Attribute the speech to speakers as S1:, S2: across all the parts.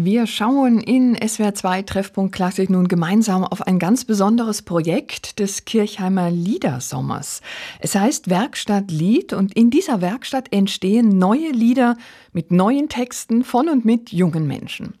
S1: Wir schauen in SWR 2 Treffpunkt Klassik nun gemeinsam auf ein ganz besonderes Projekt des Kirchheimer Liedersommers. Es heißt Werkstatt Lied und in dieser Werkstatt entstehen neue Lieder mit neuen Texten von und mit jungen Menschen.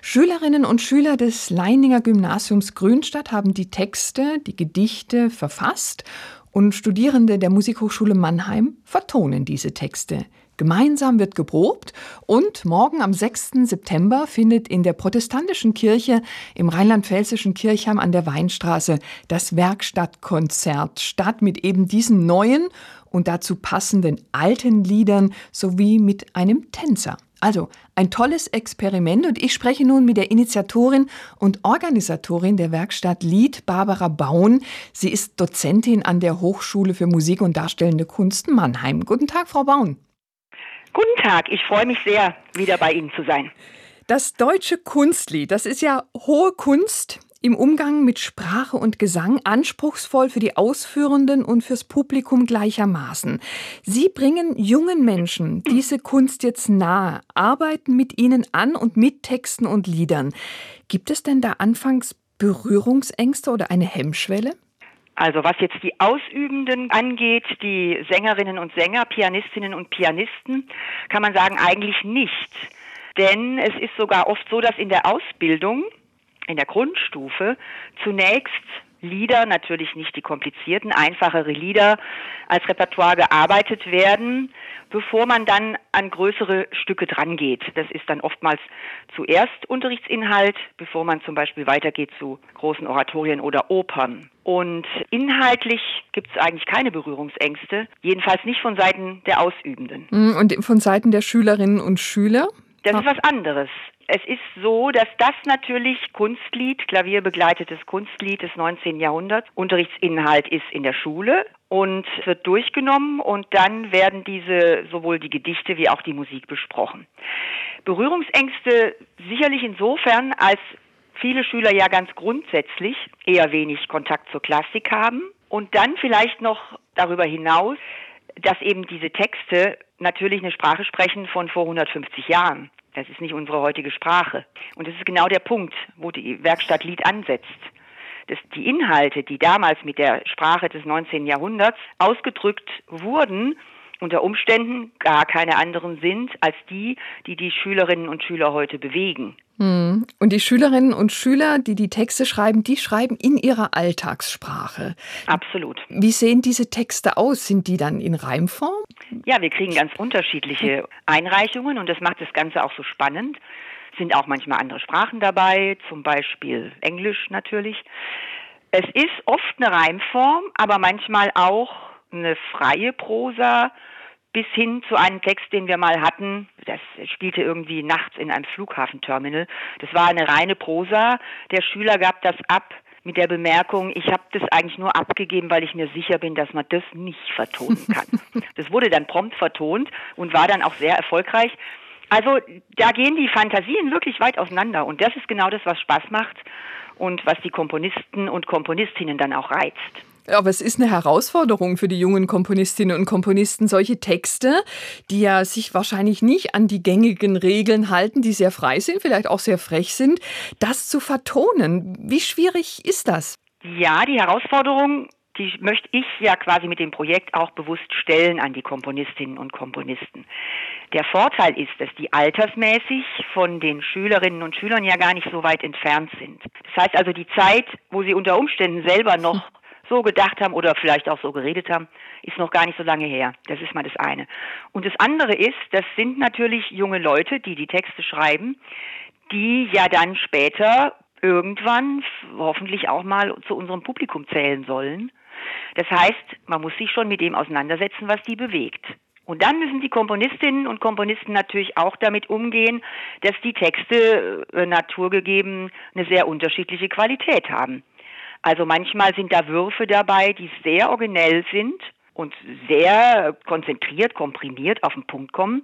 S1: Schülerinnen und Schüler des Leininger Gymnasiums Grünstadt haben die Texte, die Gedichte verfasst und Studierende der Musikhochschule Mannheim vertonen diese Texte. Gemeinsam wird geprobt und morgen am 6. September findet in der protestantischen Kirche im rheinland-pfälzischen Kirchheim an der Weinstraße das Werkstattkonzert statt mit eben diesen neuen und dazu passenden alten Liedern sowie mit einem Tänzer. Also ein tolles Experiment und ich spreche nun mit der Initiatorin und Organisatorin der Werkstatt Lied, Barbara Baun. Sie ist Dozentin an der Hochschule für Musik und Darstellende Kunst Mannheim. Guten Tag, Frau Baun.
S2: Guten Tag, ich freue mich sehr, wieder bei Ihnen zu sein.
S1: Das deutsche Kunstlied, das ist ja hohe Kunst im Umgang mit Sprache und Gesang, anspruchsvoll für die Ausführenden und fürs Publikum gleichermaßen. Sie bringen jungen Menschen diese Kunst jetzt nahe, arbeiten mit ihnen an und mit Texten und Liedern. Gibt es denn da anfangs Berührungsängste oder eine Hemmschwelle?
S2: Also was jetzt die Ausübenden angeht, die Sängerinnen und Sänger, Pianistinnen und Pianisten, kann man sagen eigentlich nicht. Denn es ist sogar oft so, dass in der Ausbildung, in der Grundstufe, zunächst Lieder, natürlich nicht die komplizierten, einfachere Lieder als Repertoire gearbeitet werden, bevor man dann an größere Stücke drangeht. Das ist dann oftmals zuerst Unterrichtsinhalt, bevor man zum Beispiel weitergeht zu großen Oratorien oder Opern. Und inhaltlich gibt es eigentlich keine Berührungsängste, jedenfalls nicht von Seiten der Ausübenden.
S1: Mm, und von Seiten der Schülerinnen und Schüler?
S2: Das ist was anderes. Es ist so, dass das natürlich Kunstlied, klavierbegleitetes Kunstlied des 19. Jahrhunderts, Unterrichtsinhalt ist in der Schule und wird durchgenommen und dann werden diese sowohl die Gedichte wie auch die Musik besprochen. Berührungsängste sicherlich insofern, als viele Schüler ja ganz grundsätzlich eher wenig Kontakt zur Klassik haben und dann vielleicht noch darüber hinaus, dass eben diese Texte natürlich eine Sprache sprechen von vor 150 Jahren. Das ist nicht unsere heutige Sprache. Und das ist genau der Punkt, wo die Werkstatt Lied ansetzt. Dass die Inhalte, die damals mit der Sprache des 19. Jahrhunderts ausgedrückt wurden, unter Umständen gar keine anderen sind als die, die die Schülerinnen und Schüler heute bewegen.
S1: Hm. Und die Schülerinnen und Schüler, die die Texte schreiben, die schreiben in ihrer Alltagssprache.
S2: Absolut.
S1: Wie sehen diese Texte aus? Sind die dann in Reimform?
S2: Ja, wir kriegen ganz unterschiedliche Einreichungen und das macht das Ganze auch so spannend. Sind auch manchmal andere Sprachen dabei, zum Beispiel Englisch natürlich. Es ist oft eine Reimform, aber manchmal auch eine freie Prosa bis hin zu einem Text, den wir mal hatten. Das spielte irgendwie nachts in einem Flughafenterminal. Das war eine reine Prosa. Der Schüler gab das ab mit der Bemerkung, ich habe das eigentlich nur abgegeben, weil ich mir sicher bin, dass man das nicht vertonen kann. Das wurde dann prompt vertont und war dann auch sehr erfolgreich. Also da gehen die Fantasien wirklich weit auseinander und das ist genau das, was Spaß macht und was die Komponisten und Komponistinnen dann auch reizt.
S1: Aber es ist eine Herausforderung für die jungen Komponistinnen und Komponisten, solche Texte, die ja sich wahrscheinlich nicht an die gängigen Regeln halten, die sehr frei sind, vielleicht auch sehr frech sind, das zu vertonen. Wie schwierig ist das?
S2: Ja, die Herausforderung, die möchte ich ja quasi mit dem Projekt auch bewusst stellen an die Komponistinnen und Komponisten. Der Vorteil ist, dass die altersmäßig von den Schülerinnen und Schülern ja gar nicht so weit entfernt sind. Das heißt also, die Zeit, wo sie unter Umständen selber noch so gedacht haben oder vielleicht auch so geredet haben, ist noch gar nicht so lange her. Das ist mal das eine. Und das andere ist, das sind natürlich junge Leute, die die Texte schreiben, die ja dann später irgendwann hoffentlich auch mal zu unserem Publikum zählen sollen. Das heißt, man muss sich schon mit dem auseinandersetzen, was die bewegt. Und dann müssen die Komponistinnen und Komponisten natürlich auch damit umgehen, dass die Texte äh, naturgegeben eine sehr unterschiedliche Qualität haben. Also manchmal sind da Würfe dabei, die sehr originell sind und sehr konzentriert, komprimiert auf den Punkt kommen,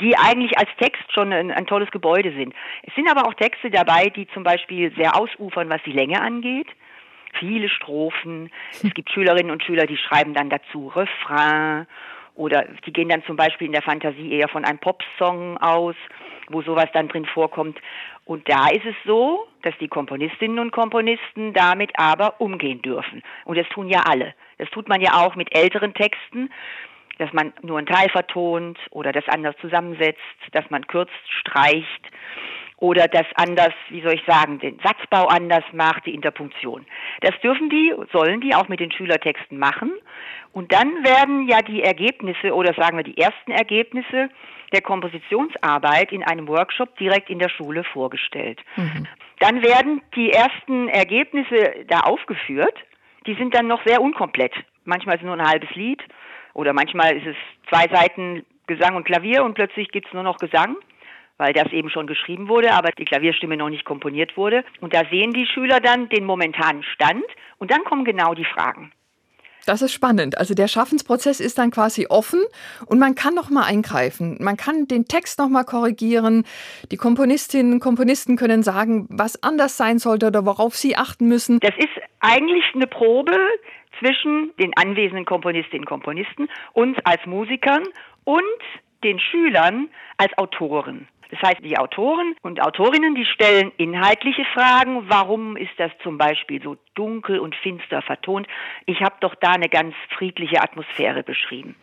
S2: die eigentlich als Text schon ein, ein, tolles Gebäude sind. Es sind aber auch Texte dabei, die zum Beispiel sehr ausufern, was die Länge angeht. Viele Strophen. Es gibt Schülerinnen und Schüler, die schreiben dann dazu Refrain oder die gehen dann zum Beispiel in der Fantasie eher von einem Popsong aus wo sowas dann drin vorkommt. Und da ist es so, dass die Komponistinnen und Komponisten damit aber umgehen dürfen. Und das tun ja alle. Das tut man ja auch mit älteren Texten, dass man nur einen Teil vertont oder das anders zusammensetzt, dass man kürzt, streicht oder das anders, wie soll ich sagen, den Satzbau anders macht, die Interpunktion. Das dürfen die, sollen die auch mit den Schülertexten machen. Und dann werden ja die Ergebnisse oder sagen wir die ersten Ergebnisse der Kompositionsarbeit in einem Workshop direkt in der Schule vorgestellt. Mhm. Dann werden die ersten Ergebnisse da aufgeführt. Die sind dann noch sehr unkomplett. Manchmal ist es nur ein halbes Lied oder manchmal ist es zwei Seiten Gesang und Klavier und plötzlich gibt es nur noch Gesang weil das eben schon geschrieben wurde, aber die Klavierstimme noch nicht komponiert wurde. Und da sehen die Schüler dann den momentanen Stand und dann kommen genau die Fragen.
S1: Das ist spannend. Also der Schaffensprozess ist dann quasi offen und man kann noch mal eingreifen. Man kann den Text noch mal korrigieren. Die Komponistinnen und Komponisten können sagen, was anders sein sollte oder worauf sie achten müssen.
S2: Das ist eigentlich eine Probe zwischen den anwesenden Komponistinnen und Komponisten, uns als Musikern und den Schülern als Autoren. Das heißt, die Autoren und Autorinnen, die stellen inhaltliche Fragen. Warum ist das zum Beispiel so dunkel und finster vertont? Ich habe doch da eine ganz friedliche Atmosphäre beschrieben.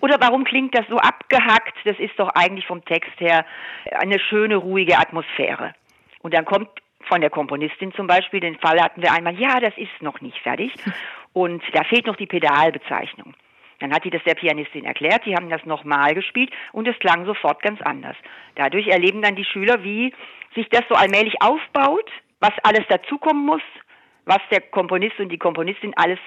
S2: Oder warum klingt das so abgehackt? Das ist doch eigentlich vom Text her eine schöne, ruhige Atmosphäre. Und dann kommt von der Komponistin zum Beispiel, den Fall hatten wir einmal, ja, das ist noch nicht fertig. Und da fehlt noch die Pedalbezeichnung. Dann hat die das der Pianistin erklärt, die haben das nochmal gespielt und es klang sofort ganz anders. Dadurch erleben dann die Schüler, wie sich das so allmählich aufbaut, was alles dazukommen muss, was der Komponist und die Komponistin alles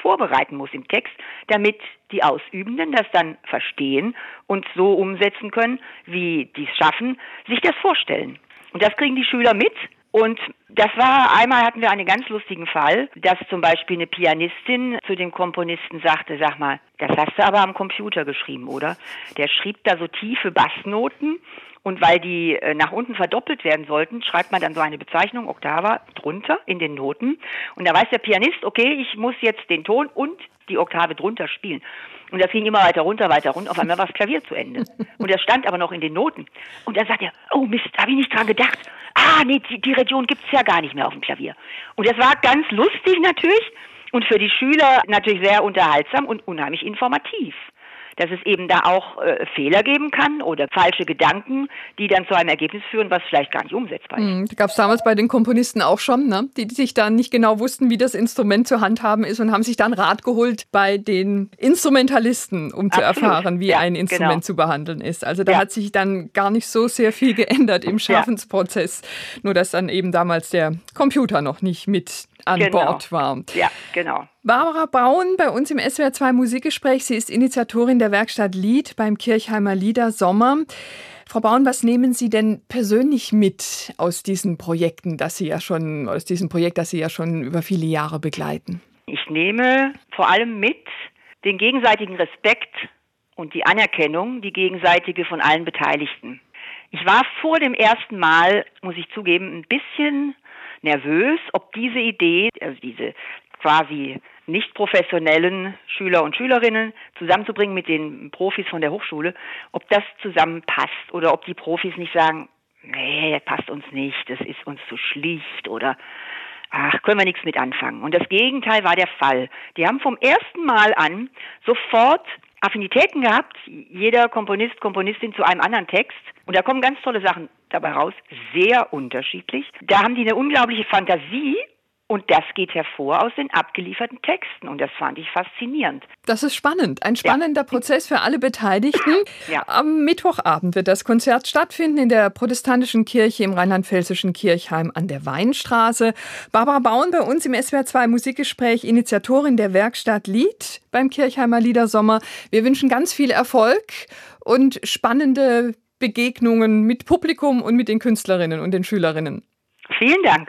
S2: vorbereiten muss im Text, damit die Ausübenden das dann verstehen und so umsetzen können, wie die es schaffen, sich das vorstellen. Und das kriegen die Schüler mit und das war, einmal hatten wir einen ganz lustigen Fall, dass zum Beispiel eine Pianistin zu dem Komponisten sagte, sag mal, das hast du aber am Computer geschrieben, oder? Der schrieb da so tiefe Bassnoten und weil die äh, nach unten verdoppelt werden sollten, schreibt man dann so eine Bezeichnung, Oktava, drunter in den Noten. Und da weiß der Pianist, okay, ich muss jetzt den Ton und die Oktave drunter spielen. Und das ging immer weiter runter, weiter runter. Auf einmal war das Klavier zu Ende. Und das stand aber noch in den Noten. Und dann sagt er, oh Mist, habe ich nicht dran gedacht. Ah, nee, die, die Region gibt's ja gar nicht mehr auf dem Klavier. Und das war ganz lustig natürlich und für die Schüler natürlich sehr unterhaltsam und unheimlich informativ dass es eben da auch äh, Fehler geben kann oder falsche Gedanken, die dann zu einem Ergebnis führen, was vielleicht gar nicht umsetzbar ist. Mhm,
S1: gab es damals bei den Komponisten auch schon, ne? die, die sich dann nicht genau wussten, wie das Instrument zu handhaben ist und haben sich dann Rat geholt bei den Instrumentalisten, um Absolut. zu erfahren, wie ja, ein Instrument genau. zu behandeln ist. Also da ja. hat sich dann gar nicht so sehr viel geändert im Schaffensprozess, ja. nur dass dann eben damals der Computer noch nicht mit an genau. Bord war.
S2: Ja, genau.
S1: Barbara Braun bei uns im SWR 2 Musikgespräch. Sie ist Initiatorin der Werkstatt Lied beim Kirchheimer Lieder Sommer. Frau Braun, was nehmen Sie denn persönlich mit aus diesen Projekten, dass Sie ja schon, aus diesem Projekt, das Sie ja schon über viele Jahre begleiten?
S2: Ich nehme vor allem mit den gegenseitigen Respekt und die Anerkennung, die gegenseitige von allen Beteiligten. Ich war vor dem ersten Mal, muss ich zugeben, ein bisschen nervös, ob diese Idee, also diese quasi nicht professionellen Schüler und Schülerinnen zusammenzubringen mit den Profis von der Hochschule, ob das zusammenpasst oder ob die Profis nicht sagen, nee, passt uns nicht, das ist uns zu schlicht oder ach, können wir nichts mit anfangen. Und das Gegenteil war der Fall. Die haben vom ersten Mal an sofort Affinitäten gehabt, jeder Komponist, Komponistin zu einem anderen Text. Und da kommen ganz tolle Sachen dabei raus, sehr unterschiedlich. Da haben die eine unglaubliche Fantasie und das geht hervor aus den abgelieferten Texten und das fand ich faszinierend.
S1: Das ist spannend. Ein spannender ja. Prozess für alle Beteiligten. Ja. Am Mittwochabend wird das Konzert stattfinden in der protestantischen Kirche im rheinland-pfälzischen Kirchheim an der Weinstraße. Barbara Baun bei uns im SWR 2 Musikgespräch, Initiatorin der Werkstatt Lied beim Kirchheimer Liedersommer. Wir wünschen ganz viel Erfolg und spannende Begegnungen mit Publikum und mit den Künstlerinnen und den Schülerinnen.
S2: Vielen Dank.